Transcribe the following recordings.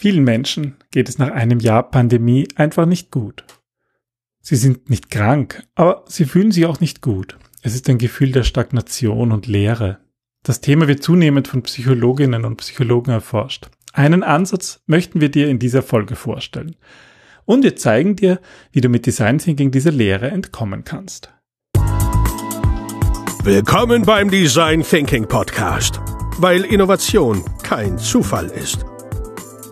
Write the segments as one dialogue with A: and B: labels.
A: Vielen Menschen geht es nach einem Jahr Pandemie einfach nicht gut. Sie sind nicht krank, aber sie fühlen sich auch nicht gut. Es ist ein Gefühl der Stagnation und Leere. Das Thema wird zunehmend von Psychologinnen und Psychologen erforscht. Einen Ansatz möchten wir dir in dieser Folge vorstellen. Und wir zeigen dir, wie du mit Design Thinking dieser Leere entkommen kannst.
B: Willkommen beim Design Thinking Podcast, weil Innovation kein Zufall ist.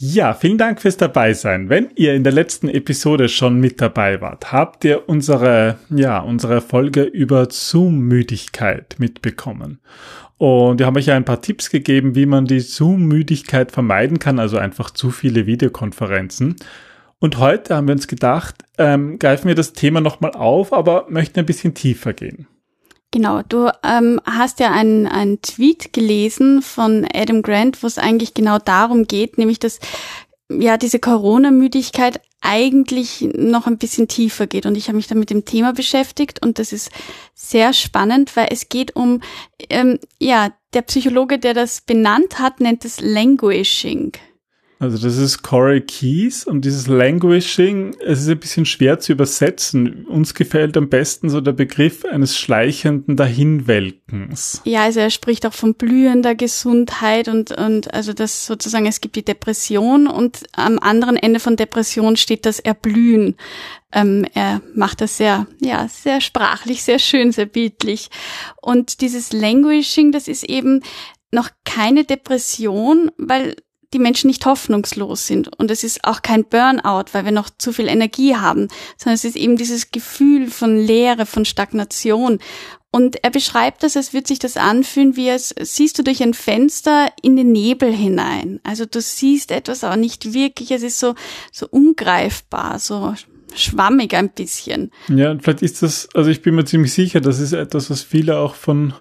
A: Ja, vielen Dank fürs Dabeisein. Wenn ihr in der letzten Episode schon mit dabei wart, habt ihr unsere, ja, unsere Folge über Zoom-Müdigkeit mitbekommen. Und wir haben euch ja ein paar Tipps gegeben, wie man die Zoom-Müdigkeit vermeiden kann, also einfach zu viele Videokonferenzen. Und heute haben wir uns gedacht, ähm, greifen wir das Thema nochmal auf, aber möchten ein bisschen tiefer gehen.
C: Genau, du ähm, hast ja einen, einen Tweet gelesen von Adam Grant, wo es eigentlich genau darum geht, nämlich dass ja diese Corona-Müdigkeit eigentlich noch ein bisschen tiefer geht. Und ich habe mich da mit dem Thema beschäftigt und das ist sehr spannend, weil es geht um, ähm, ja, der Psychologe, der das benannt hat, nennt es Languishing.
A: Also das ist Corey Keys und dieses Languishing, es ist ein bisschen schwer zu übersetzen. Uns gefällt am besten so der Begriff eines schleichenden Dahinwelkens.
C: Ja, also er spricht auch von blühender Gesundheit und, und also das sozusagen, es gibt die Depression und am anderen Ende von Depression steht das Erblühen. Ähm, er macht das sehr, ja, sehr sprachlich, sehr schön, sehr bildlich. Und dieses Languishing, das ist eben noch keine Depression, weil die Menschen nicht hoffnungslos sind. Und es ist auch kein Burnout, weil wir noch zu viel Energie haben, sondern es ist eben dieses Gefühl von Leere, von Stagnation. Und er beschreibt das, als würde sich das anfühlen, wie es siehst du durch ein Fenster in den Nebel hinein. Also du siehst etwas, aber nicht wirklich. Es ist so, so ungreifbar, so schwammig ein bisschen.
A: Ja, vielleicht ist das, also ich bin mir ziemlich sicher, das ist etwas, was viele auch von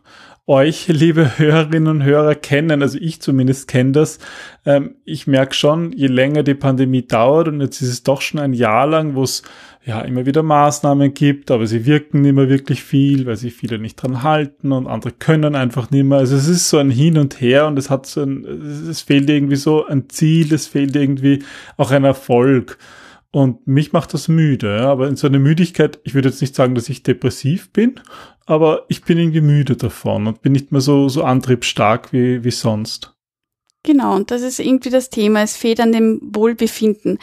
A: euch, liebe Hörerinnen und Hörer, kennen, also ich zumindest kenne das. Ähm, ich merke schon, je länger die Pandemie dauert, und jetzt ist es doch schon ein Jahr lang, wo es ja immer wieder Maßnahmen gibt, aber sie wirken nicht mehr wirklich viel, weil sich viele nicht dran halten und andere können einfach nicht mehr. Also es ist so ein Hin und Her und es hat so ein, es fehlt irgendwie so ein Ziel, es fehlt irgendwie auch ein Erfolg. Und mich macht das müde, aber in so einer Müdigkeit, ich würde jetzt nicht sagen, dass ich depressiv bin, aber ich bin irgendwie müde davon und bin nicht mehr so, so antriebsstark wie, wie sonst.
C: Genau, und das ist irgendwie das Thema. Es fehlt an dem Wohlbefinden.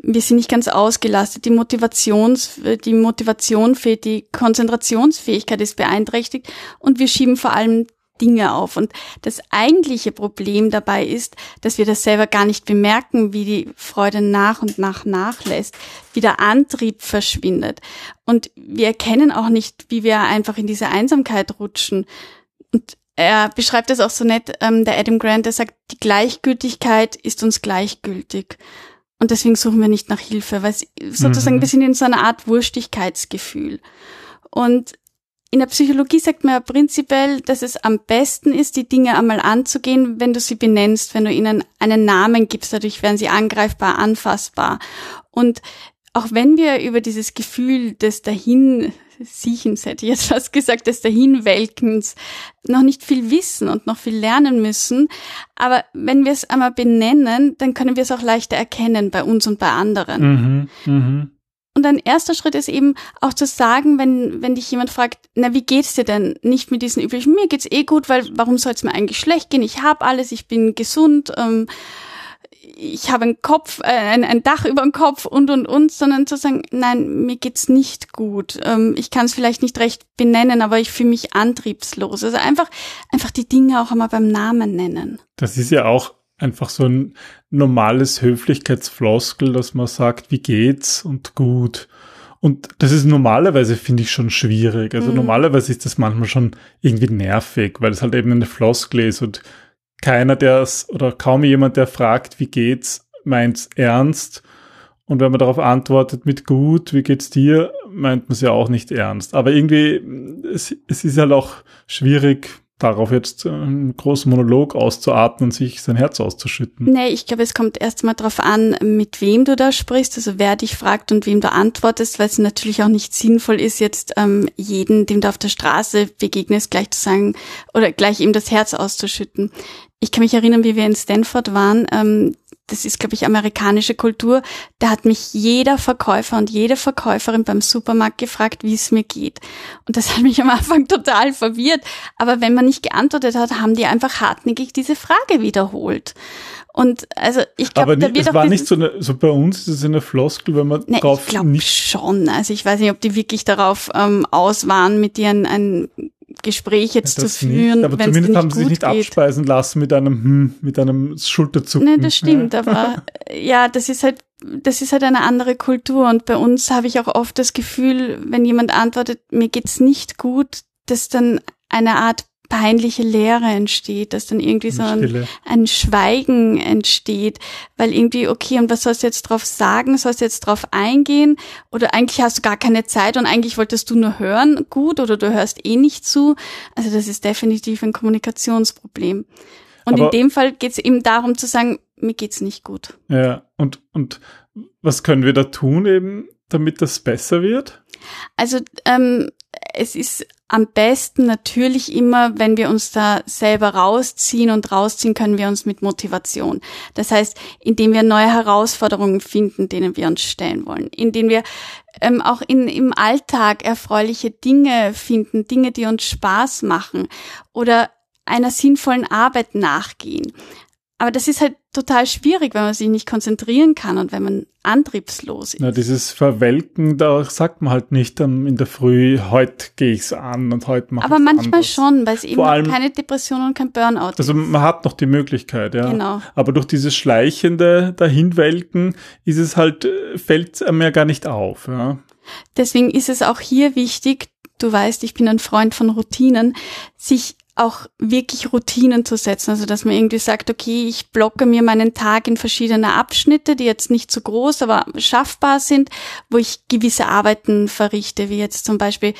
C: Wir sind nicht ganz ausgelastet. Die Motivations, die Motivation fehlt, die Konzentrationsfähigkeit ist beeinträchtigt und wir schieben vor allem Dinge auf. Und das eigentliche Problem dabei ist, dass wir das selber gar nicht bemerken, wie die Freude nach und nach nachlässt, wie der Antrieb verschwindet. Und wir erkennen auch nicht, wie wir einfach in diese Einsamkeit rutschen. Und er beschreibt das auch so nett, ähm, der Adam Grant, der sagt, die Gleichgültigkeit ist uns gleichgültig. Und deswegen suchen wir nicht nach Hilfe, weil sozusagen mhm. wir sind in so einer Art Wurstigkeitsgefühl. Und in der Psychologie sagt man ja prinzipiell, dass es am besten ist, die Dinge einmal anzugehen, wenn du sie benennst, wenn du ihnen einen Namen gibst. Dadurch werden sie angreifbar, anfassbar. Und auch wenn wir über dieses Gefühl des Dahinsiechens, hätte ich jetzt fast gesagt, des Dahinwelkens noch nicht viel wissen und noch viel lernen müssen. Aber wenn wir es einmal benennen, dann können wir es auch leichter erkennen bei uns und bei anderen. Mhm, mh. Und ein erster Schritt ist eben auch zu sagen, wenn, wenn dich jemand fragt, na, wie geht's dir denn? Nicht mit diesen üblichen, mir geht's eh gut, weil warum soll es mir eigentlich schlecht gehen? Ich habe alles, ich bin gesund, ähm, ich habe einen Kopf, äh, ein, ein Dach über dem Kopf und und und, sondern zu sagen, nein, mir geht's nicht gut. Ähm, ich kann es vielleicht nicht recht benennen, aber ich fühle mich antriebslos. Also einfach, einfach die Dinge auch einmal beim Namen nennen.
A: Das ist ja auch einfach so ein normales Höflichkeitsfloskel, dass man sagt, wie geht's und gut. Und das ist normalerweise, finde ich, schon schwierig. Also mhm. normalerweise ist das manchmal schon irgendwie nervig, weil es halt eben eine Floskel ist und keiner, der es oder kaum jemand, der fragt, wie geht's, meint's ernst. Und wenn man darauf antwortet mit gut, wie geht's dir, meint man es ja auch nicht ernst. Aber irgendwie, es, es ist halt auch schwierig, darauf jetzt einen großen Monolog auszuatmen und sich sein Herz auszuschütten.
C: Nee, ich glaube, es kommt erstmal darauf an, mit wem du da sprichst, also wer dich fragt und wem du antwortest, weil es natürlich auch nicht sinnvoll ist, jetzt ähm, jeden, dem du auf der Straße begegnest, gleich zu sagen oder gleich ihm das Herz auszuschütten. Ich kann mich erinnern, wie wir in Stanford waren. Ähm, das ist, glaube ich, amerikanische Kultur, da hat mich jeder Verkäufer und jede Verkäuferin beim Supermarkt gefragt, wie es mir geht. Und das hat mich am Anfang total verwirrt. Aber wenn man nicht geantwortet hat, haben die einfach hartnäckig diese Frage wiederholt. Und also ich glaube,
A: da wird es war nicht so, eine, so bei uns ist es eine Floskel, wenn man
C: ne, drauf ich glaube schon. Also ich weiß nicht, ob die wirklich darauf ähm, aus waren, mit dir ein, ein Gespräch jetzt ja, zu führen.
A: Nicht, aber zumindest haben sie sich nicht geht. abspeisen lassen mit einem, hm, mit einem Schulterzucken.
C: Nee, das stimmt, ja. aber ja, das ist halt, das ist halt eine andere Kultur und bei uns habe ich auch oft das Gefühl, wenn jemand antwortet, mir geht's nicht gut, dass dann eine Art peinliche Leere entsteht, dass dann irgendwie so ein, ein, Schweigen entsteht, weil irgendwie, okay, und was sollst du jetzt drauf sagen? Sollst du jetzt drauf eingehen? Oder eigentlich hast du gar keine Zeit und eigentlich wolltest du nur hören, gut, oder du hörst eh nicht zu. Also das ist definitiv ein Kommunikationsproblem. Und Aber in dem Fall geht es eben darum zu sagen, mir geht's nicht gut.
A: Ja, und, und was können wir da tun eben, damit das besser wird?
C: Also ähm, es ist am besten natürlich immer, wenn wir uns da selber rausziehen und rausziehen können wir uns mit Motivation. Das heißt, indem wir neue Herausforderungen finden, denen wir uns stellen wollen, indem wir ähm, auch in, im Alltag erfreuliche Dinge finden, Dinge, die uns Spaß machen oder einer sinnvollen Arbeit nachgehen. Aber das ist halt total schwierig, wenn man sich nicht konzentrieren kann und wenn man antriebslos ist.
A: Na, dieses Verwelken, da sagt man halt nicht dann in der Früh, heute gehe ich's an und heute mache
C: Aber manchmal anders. schon, weil es eben allem, keine Depression und kein Burnout
A: Also man hat noch die Möglichkeit, ja. Genau. Aber durch dieses schleichende Dahinwelken ist es halt, äh, fällt einem ja gar nicht auf, ja.
C: Deswegen ist es auch hier wichtig, du weißt, ich bin ein Freund von Routinen, sich auch wirklich Routinen zu setzen. Also dass man irgendwie sagt, okay, ich blocke mir meinen Tag in verschiedene Abschnitte, die jetzt nicht so groß, aber schaffbar sind, wo ich gewisse Arbeiten verrichte, wie jetzt zum Beispiel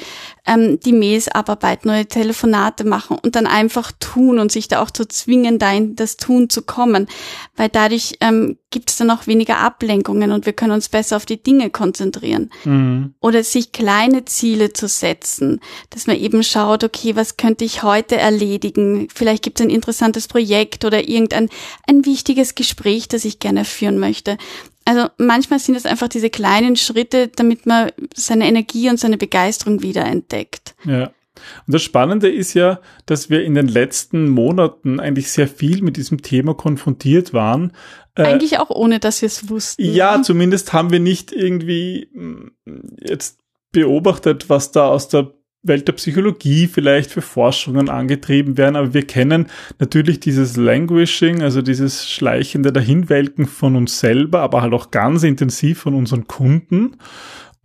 C: ähm, die Mails abarbeiten oder Telefonate machen und dann einfach tun und sich da auch zu zwingen, da in das Tun zu kommen. Weil dadurch ähm, gibt es dann auch weniger Ablenkungen und wir können uns besser auf die Dinge konzentrieren. Mhm. Oder sich kleine Ziele zu setzen, dass man eben schaut, okay, was könnte ich heute erledigen? Vielleicht gibt es ein interessantes Projekt oder irgendein ein wichtiges Gespräch, das ich gerne führen möchte. Also manchmal sind es einfach diese kleinen Schritte, damit man seine Energie und seine Begeisterung wieder entdeckt.
A: Ja. Und das Spannende ist ja, dass wir in den letzten Monaten eigentlich sehr viel mit diesem Thema konfrontiert waren.
C: Äh, eigentlich auch ohne, dass wir es wussten.
A: Ja, zumindest haben wir nicht irgendwie mm, jetzt beobachtet, was da aus der Welt der Psychologie vielleicht für Forschungen angetrieben werden, aber wir kennen natürlich dieses Languishing, also dieses schleichende Dahinwelken von uns selber, aber halt auch ganz intensiv von unseren Kunden.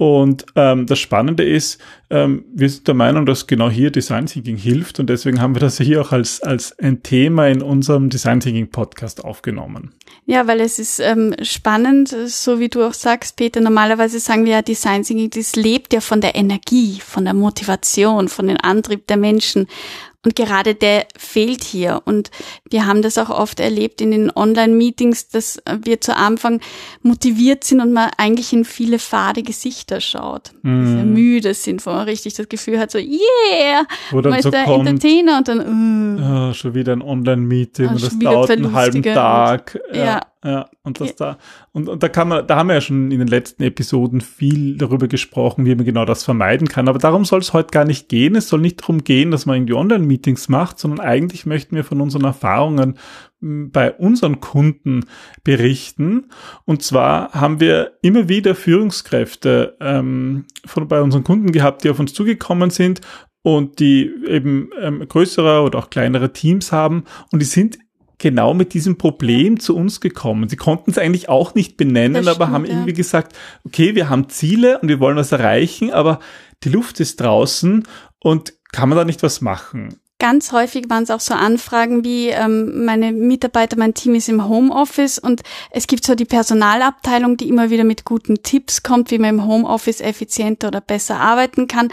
A: Und ähm, das Spannende ist, ähm, wir sind der Meinung, dass genau hier Design Thinking hilft und deswegen haben wir das hier auch als, als ein Thema in unserem Design Thinking Podcast aufgenommen.
C: Ja, weil es ist ähm, spannend, so wie du auch sagst, Peter. Normalerweise sagen wir ja, Design Thinking, das lebt ja von der Energie, von der Motivation, von dem Antrieb der Menschen. Und gerade der fehlt hier. Und wir haben das auch oft erlebt in den Online-Meetings, dass wir zu Anfang motiviert sind und man eigentlich in viele fade Gesichter schaut. Mm. Sehr müde sind, wo man richtig das Gefühl hat, so, yeah!
A: Dann
C: man
A: so
C: ist der
A: kommt,
C: Entertainer und dann, uh.
A: oh, schon wieder ein Online-Meeting ah, und das dauert einen halben Tag.
C: Und, ja. ja.
A: Ja, und das ja. da, und, und da kann man, da haben wir ja schon in den letzten Episoden viel darüber gesprochen, wie man genau das vermeiden kann. Aber darum soll es heute gar nicht gehen. Es soll nicht darum gehen, dass man irgendwie Online-Meetings macht, sondern eigentlich möchten wir von unseren Erfahrungen bei unseren Kunden berichten. Und zwar haben wir immer wieder Führungskräfte ähm, von, bei unseren Kunden gehabt, die auf uns zugekommen sind und die eben ähm, größere oder auch kleinere Teams haben und die sind genau mit diesem Problem zu uns gekommen. Sie konnten es eigentlich auch nicht benennen, stimmt, aber haben ja. irgendwie gesagt, okay, wir haben Ziele und wir wollen was erreichen, aber die Luft ist draußen und kann man da nicht was machen?
C: ganz häufig waren es auch so Anfragen wie, ähm, meine Mitarbeiter, mein Team ist im Homeoffice und es gibt so die Personalabteilung, die immer wieder mit guten Tipps kommt, wie man im Homeoffice effizienter oder besser arbeiten kann.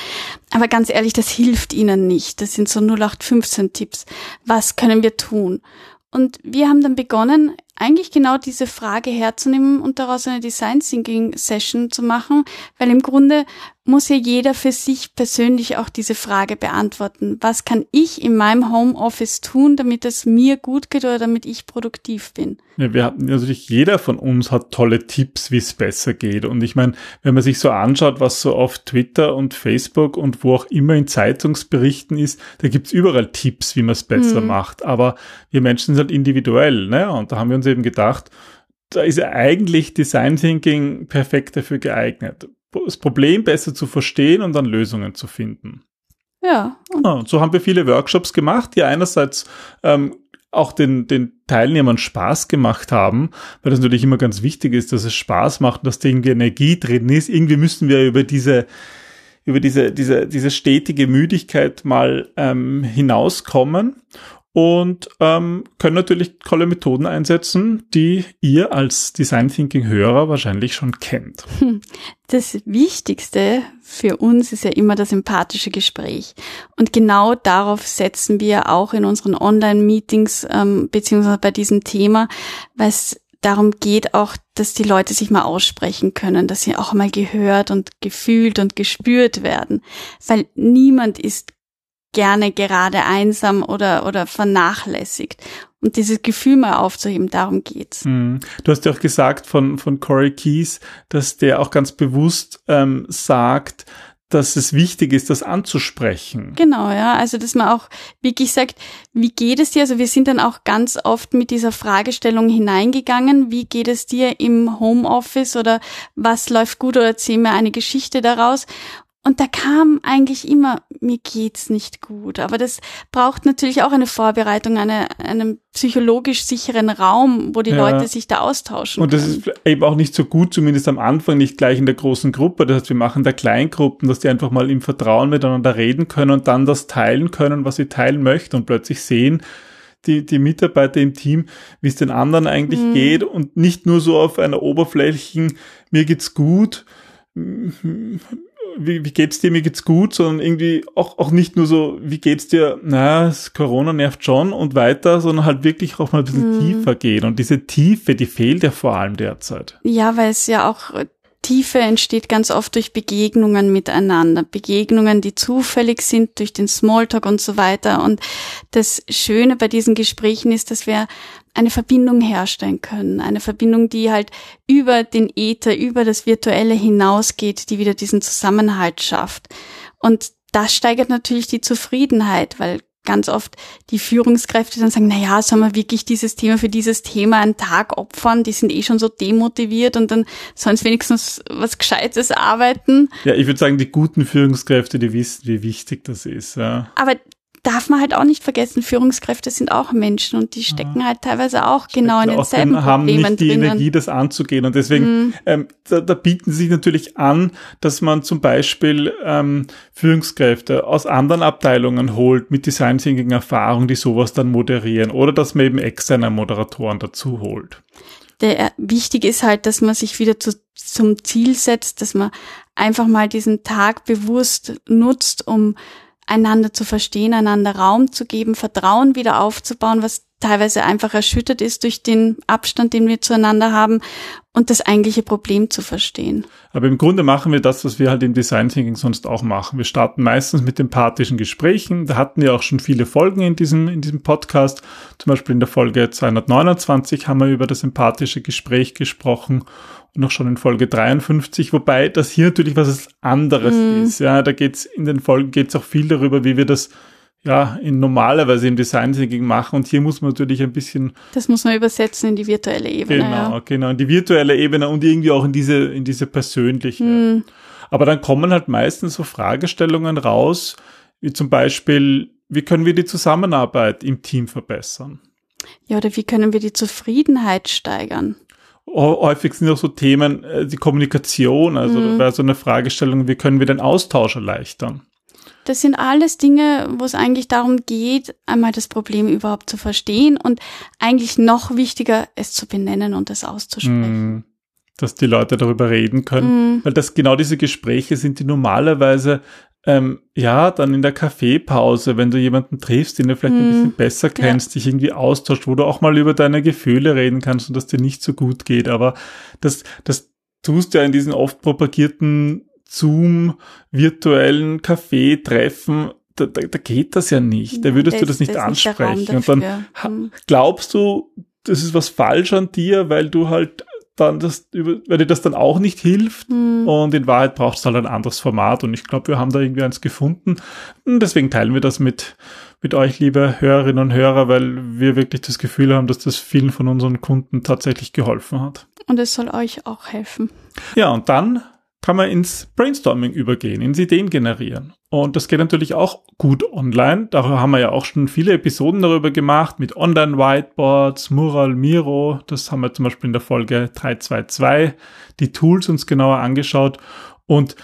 C: Aber ganz ehrlich, das hilft ihnen nicht. Das sind so 0815 Tipps. Was können wir tun? Und wir haben dann begonnen, eigentlich genau diese Frage herzunehmen und daraus eine Design Thinking Session zu machen, weil im Grunde muss ja jeder für sich persönlich auch diese Frage beantworten. Was kann ich in meinem Homeoffice tun, damit es mir gut geht oder damit ich produktiv bin?
A: Ja, wir hatten natürlich jeder von uns hat tolle Tipps, wie es besser geht. Und ich meine, wenn man sich so anschaut, was so auf Twitter und Facebook und wo auch immer in Zeitungsberichten ist, da gibt's überall Tipps, wie man es besser mhm. macht. Aber wir Menschen sind halt individuell, ne? Und da haben wir uns eben gedacht, da ist ja eigentlich Design Thinking perfekt dafür geeignet das Problem besser zu verstehen und dann Lösungen zu finden.
C: Ja.
A: ja und so haben wir viele Workshops gemacht, die einerseits ähm, auch den, den Teilnehmern Spaß gemacht haben, weil das natürlich immer ganz wichtig ist, dass es Spaß macht, dass da irgendwie Energie drin ist. Irgendwie müssen wir über diese über diese, diese, diese stetige Müdigkeit mal ähm, hinauskommen und ähm, können natürlich tolle Methoden einsetzen, die ihr als Design Thinking Hörer wahrscheinlich schon kennt.
C: Das Wichtigste für uns ist ja immer das empathische Gespräch. Und genau darauf setzen wir auch in unseren Online-Meetings ähm, beziehungsweise bei diesem Thema, weil es darum geht auch, dass die Leute sich mal aussprechen können, dass sie auch mal gehört und gefühlt und gespürt werden. Weil niemand ist gerne gerade einsam oder, oder vernachlässigt. Und dieses Gefühl mal aufzuheben, darum geht's.
A: Mhm. Du hast ja auch gesagt von, von Corey Keys, dass der auch ganz bewusst ähm, sagt, dass es wichtig ist, das anzusprechen.
C: Genau, ja. Also, dass man auch wirklich sagt, wie geht es dir? Also, wir sind dann auch ganz oft mit dieser Fragestellung hineingegangen. Wie geht es dir im Homeoffice oder was läuft gut oder erzähl mir eine Geschichte daraus? Und da kam eigentlich immer, mir geht's nicht gut. Aber das braucht natürlich auch eine Vorbereitung, eine, einen psychologisch sicheren Raum, wo die ja. Leute sich da austauschen.
A: Und das können. ist eben auch nicht so gut, zumindest am Anfang, nicht gleich in der großen Gruppe. Das heißt, wir machen da Kleingruppen, dass die einfach mal im Vertrauen miteinander reden können und dann das teilen können, was sie teilen möchten und plötzlich sehen, die, die Mitarbeiter im Team, wie es den anderen eigentlich mhm. geht und nicht nur so auf einer oberflächlichen, mir geht's gut, wie, wie geht's dir, mir geht's gut, sondern irgendwie auch, auch nicht nur so, wie geht's dir, na, Corona nervt schon und weiter, sondern halt wirklich auch mal ein bisschen mm. tiefer gehen. Und diese Tiefe, die fehlt ja vor allem derzeit.
C: Ja, weil es ja auch Tiefe entsteht ganz oft durch Begegnungen miteinander. Begegnungen, die zufällig sind, durch den Smalltalk und so weiter. Und das Schöne bei diesen Gesprächen ist, dass wir eine Verbindung herstellen können. Eine Verbindung, die halt über den Äther, über das Virtuelle hinausgeht, die wieder diesen Zusammenhalt schafft. Und das steigert natürlich die Zufriedenheit, weil ganz oft die Führungskräfte dann sagen, na ja, sollen wir wirklich dieses Thema für dieses Thema einen Tag opfern? Die sind eh schon so demotiviert und dann sollen sie wenigstens was Gescheites arbeiten.
A: Ja, ich würde sagen, die guten Führungskräfte, die wissen, wie wichtig das ist. Ja.
C: Aber darf man halt auch nicht vergessen, Führungskräfte sind auch Menschen und die stecken ja. halt teilweise auch genau in denselben
A: auch, haben Problemen nicht die drinnen. Energie, das anzugehen. Und deswegen, mhm. ähm, da, da, bieten sich natürlich an, dass man zum Beispiel ähm, Führungskräfte aus anderen Abteilungen holt mit Design Thinking Erfahrung, die sowas dann moderieren oder dass man eben externe Moderatoren dazu holt.
C: Der, wichtig ist halt, dass man sich wieder zu, zum Ziel setzt, dass man einfach mal diesen Tag bewusst nutzt, um einander zu verstehen, einander Raum zu geben, Vertrauen wieder aufzubauen, was teilweise einfach erschüttert ist durch den Abstand, den wir zueinander haben und das eigentliche Problem zu verstehen.
A: Aber im Grunde machen wir das, was wir halt im Design Thinking sonst auch machen. Wir starten meistens mit empathischen Gesprächen. Da hatten wir auch schon viele Folgen in diesem, in diesem Podcast. Zum Beispiel in der Folge 229 haben wir über das empathische Gespräch gesprochen noch schon in Folge 53, wobei das hier natürlich was anderes mm. ist. Ja, da geht's in den Folgen geht's auch viel darüber, wie wir das ja in normalerweise im Design Thinking machen und hier muss man natürlich ein bisschen
C: das muss man übersetzen in die virtuelle Ebene.
A: Genau, ja. genau, in die virtuelle Ebene und irgendwie auch in diese in diese persönliche. Mm. Aber dann kommen halt meistens so Fragestellungen raus, wie zum Beispiel, wie können wir die Zusammenarbeit im Team verbessern?
C: Ja, oder wie können wir die Zufriedenheit steigern?
A: häufig sind auch so Themen, äh, die Kommunikation, also mhm. bei so einer Fragestellung, wie können wir den Austausch erleichtern?
C: Das sind alles Dinge, wo es eigentlich darum geht, einmal das Problem überhaupt zu verstehen und eigentlich noch wichtiger, es zu benennen und es auszusprechen.
A: Mm, dass die Leute darüber reden können.
C: Mm.
A: Weil das genau diese Gespräche sind, die normalerweise ähm, ja, dann in der Kaffeepause, wenn du jemanden triffst, den du vielleicht ein
C: Mm.
A: bisschen besser kennst, dich irgendwie austauscht, wo du auch mal über deine Gefühle reden kannst und dass dir nicht so gut geht. Aber das, das tust du ja in diesen oft propagierten Zoom virtuellen Kaffeetreffen. Da, da, da geht das ja nicht. Da würdest du das nicht
C: Raum
A: ansprechen. Und dann
C: Hm.
A: glaubst du, das ist was falsch an dir, weil du halt dann das, weil dir das dann auch nicht hilft.
C: Hm.
A: Und in Wahrheit braucht es halt ein anderes Format. Und ich glaube, wir haben da irgendwie eins gefunden. Und deswegen teilen wir das mit, mit euch, liebe Hörerinnen und Hörer, weil wir wirklich das Gefühl haben, dass das vielen von unseren Kunden tatsächlich geholfen hat.
C: Und es soll euch auch helfen.
A: Ja, und dann kann man ins Brainstorming übergehen, ins Ideen generieren. Und das geht natürlich auch gut online. Darüber haben wir ja auch schon viele Episoden darüber gemacht mit Online-Whiteboards, Mural, Miro. Das haben wir zum Beispiel in der Folge 322 die Tools uns genauer angeschaut. Und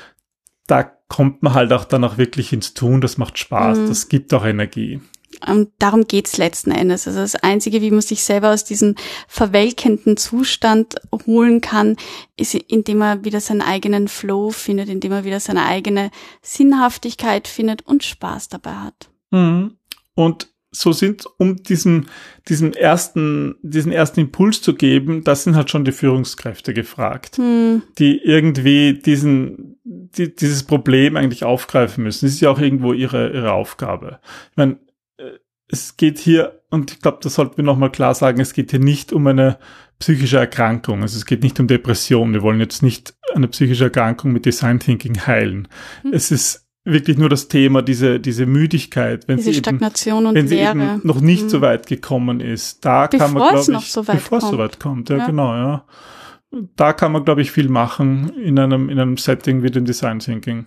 A: da kommt man halt auch dann auch wirklich ins Tun. Das macht Spaß.
C: Mhm.
A: Das gibt auch Energie.
C: Und darum geht's letzten Endes. Also das Einzige, wie man sich selber aus diesem verwelkenden Zustand holen kann, ist, indem er wieder seinen eigenen Flow findet, indem er wieder seine eigene Sinnhaftigkeit findet und Spaß dabei hat.
A: Mhm. Und so sind, um diesen, diesen ersten, diesen ersten Impuls zu geben, das sind halt schon die Führungskräfte gefragt,
C: Hm,
A: die irgendwie diesen, die, dieses Problem eigentlich aufgreifen müssen. Das ist ja auch irgendwo ihre, ihre Aufgabe. Ich meine, es geht hier, und ich glaube, das sollten wir nochmal klar sagen, es geht hier nicht um eine psychische Erkrankung. Also es geht nicht um Depression. Wir wollen jetzt nicht eine psychische Erkrankung mit Design Thinking heilen.
C: Hm.
A: Es ist wirklich nur das Thema, diese, diese Müdigkeit, wenn
C: diese
A: sie eben wenn sie eben noch nicht
C: Mhm.
A: so weit gekommen ist. Da kann man,
C: Bevor
A: glaube
C: es
A: ich,
C: noch so weit
A: bevor es so
C: kommt.
A: weit kommt, ja,
C: Ja.
A: genau, ja. Da kann man, glaube ich, viel machen in einem, in einem Setting wie dem Design Thinking.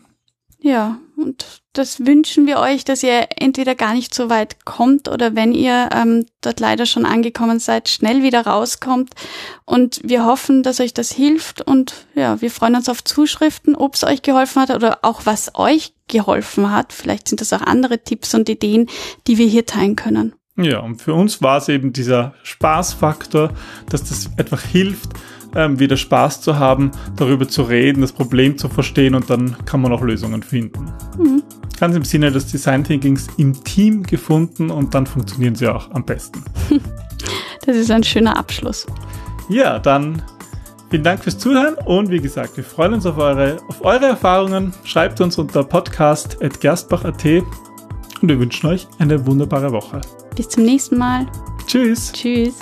C: Ja, und das wünschen wir euch, dass ihr entweder gar nicht so weit kommt oder wenn ihr ähm, dort leider schon angekommen seid, schnell wieder rauskommt. Und wir hoffen, dass euch das hilft und ja, wir freuen uns auf Zuschriften, ob es euch geholfen hat oder auch was euch geholfen hat. Vielleicht sind das auch andere Tipps und Ideen, die wir hier teilen können.
A: Ja, und für uns war es eben dieser Spaßfaktor, dass das einfach hilft, ähm, wieder Spaß zu haben, darüber zu reden, das Problem zu verstehen und dann kann man auch Lösungen finden.
C: Mhm.
A: Ganz im Sinne des Design Thinkings im Team gefunden und dann funktionieren sie auch am besten.
C: Das ist ein schöner Abschluss.
A: Ja, dann vielen Dank fürs Zuhören und wie gesagt, wir freuen uns auf eure, auf eure Erfahrungen. Schreibt uns unter podcast.gerstbach.at und wir wünschen euch eine wunderbare Woche.
C: Bis zum nächsten Mal.
A: Tschüss!
C: Tschüss.